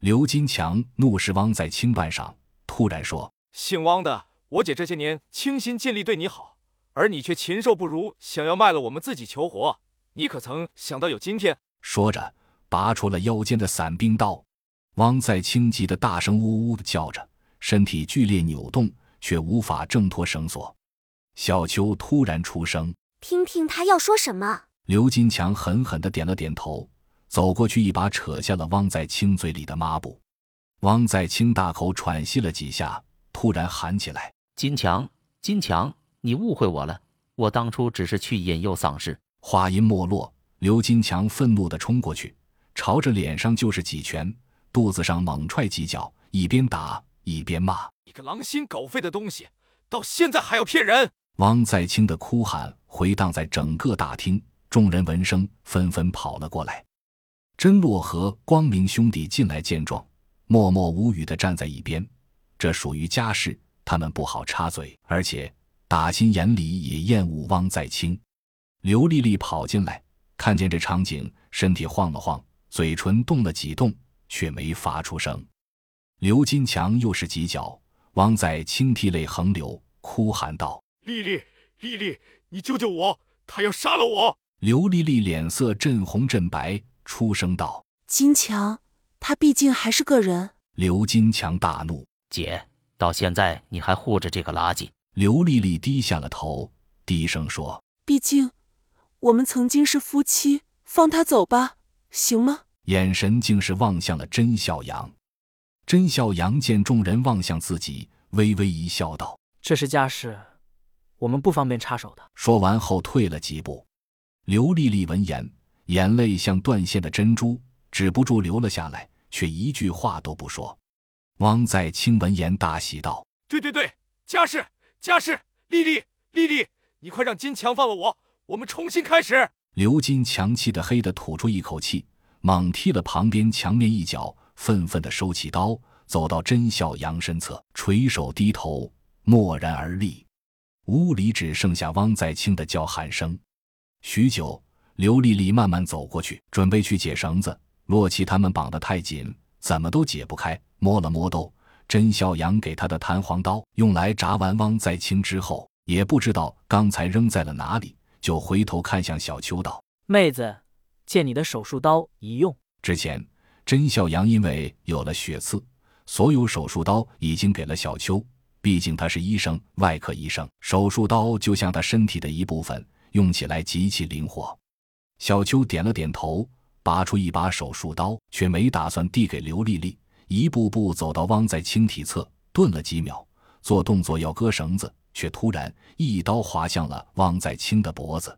刘金强怒视汪在清半晌，突然说：“姓汪的，我姐这些年倾心尽力对你好，而你却禽兽不如，想要卖了我们自己求活，你可曾想到有今天？”说着，拔出了腰间的散兵刀。汪在清急得大声呜呜的叫着，身体剧烈扭动，却无法挣脱绳索。小秋突然出声：“听听他要说什么。”刘金强狠狠的点了点头，走过去，一把扯下了汪在清嘴里的抹布。汪在清大口喘息了几下，突然喊起来：“金强，金强，你误会我了，我当初只是去引诱丧尸。”话音没落，刘金强愤怒的冲过去，朝着脸上就是几拳，肚子上猛踹几脚，一边打一边骂：“你个狼心狗肺的东西，到现在还要骗人！”汪在清的哭喊回荡在整个大厅，众人闻声纷纷跑了过来。甄洛和光明兄弟进来见状，默默无语的站在一边。这属于家事，他们不好插嘴，而且打心眼里也厌恶汪在清。刘丽丽跑进来，看见这场景，身体晃了晃，嘴唇动了几动，却没发出声。刘金强又是几脚，汪在清涕泪横流，哭喊道。丽丽，丽丽，你救救我！他要杀了我！刘丽丽脸色阵红阵白，出声道：“金强，他毕竟还是个人。”刘金强大怒：“姐，到现在你还护着这个垃圾？”刘丽丽低下了头，低声说：“毕竟我们曾经是夫妻，放他走吧，行吗？”眼神竟是望向了甄笑阳。甄笑阳见众人望向自己，微微一笑，道：“这是家事。”我们不方便插手的。说完后退了几步，刘丽丽闻言，眼泪像断线的珍珠，止不住流了下来，却一句话都不说。汪在清闻言大喜道：“对对对，家事家事，丽丽丽丽，你快让金强放了我，我们重新开始。”刘金强气得黑的吐出一口气，猛踢了旁边墙面一脚，愤愤的收起刀，走到甄笑阳身侧，垂手低头，默然而立。屋里只剩下汪在清的叫喊声。许久，刘丽丽慢慢走过去，准备去解绳子。洛奇他们绑得太紧，怎么都解不开。摸了摸兜，甄小阳给他的弹簧刀，用来扎完汪再清之后，也不知道刚才扔在了哪里，就回头看向小秋道：“妹子，借你的手术刀一用。”之前，甄小阳因为有了血刺，所有手术刀已经给了小秋。毕竟他是医生，外科医生，手术刀就像他身体的一部分，用起来极其灵活。小秋点了点头，拔出一把手术刀，却没打算递给刘丽丽，一步步走到汪在清体侧，顿了几秒，做动作要割绳子，却突然一刀划向了汪在清的脖子。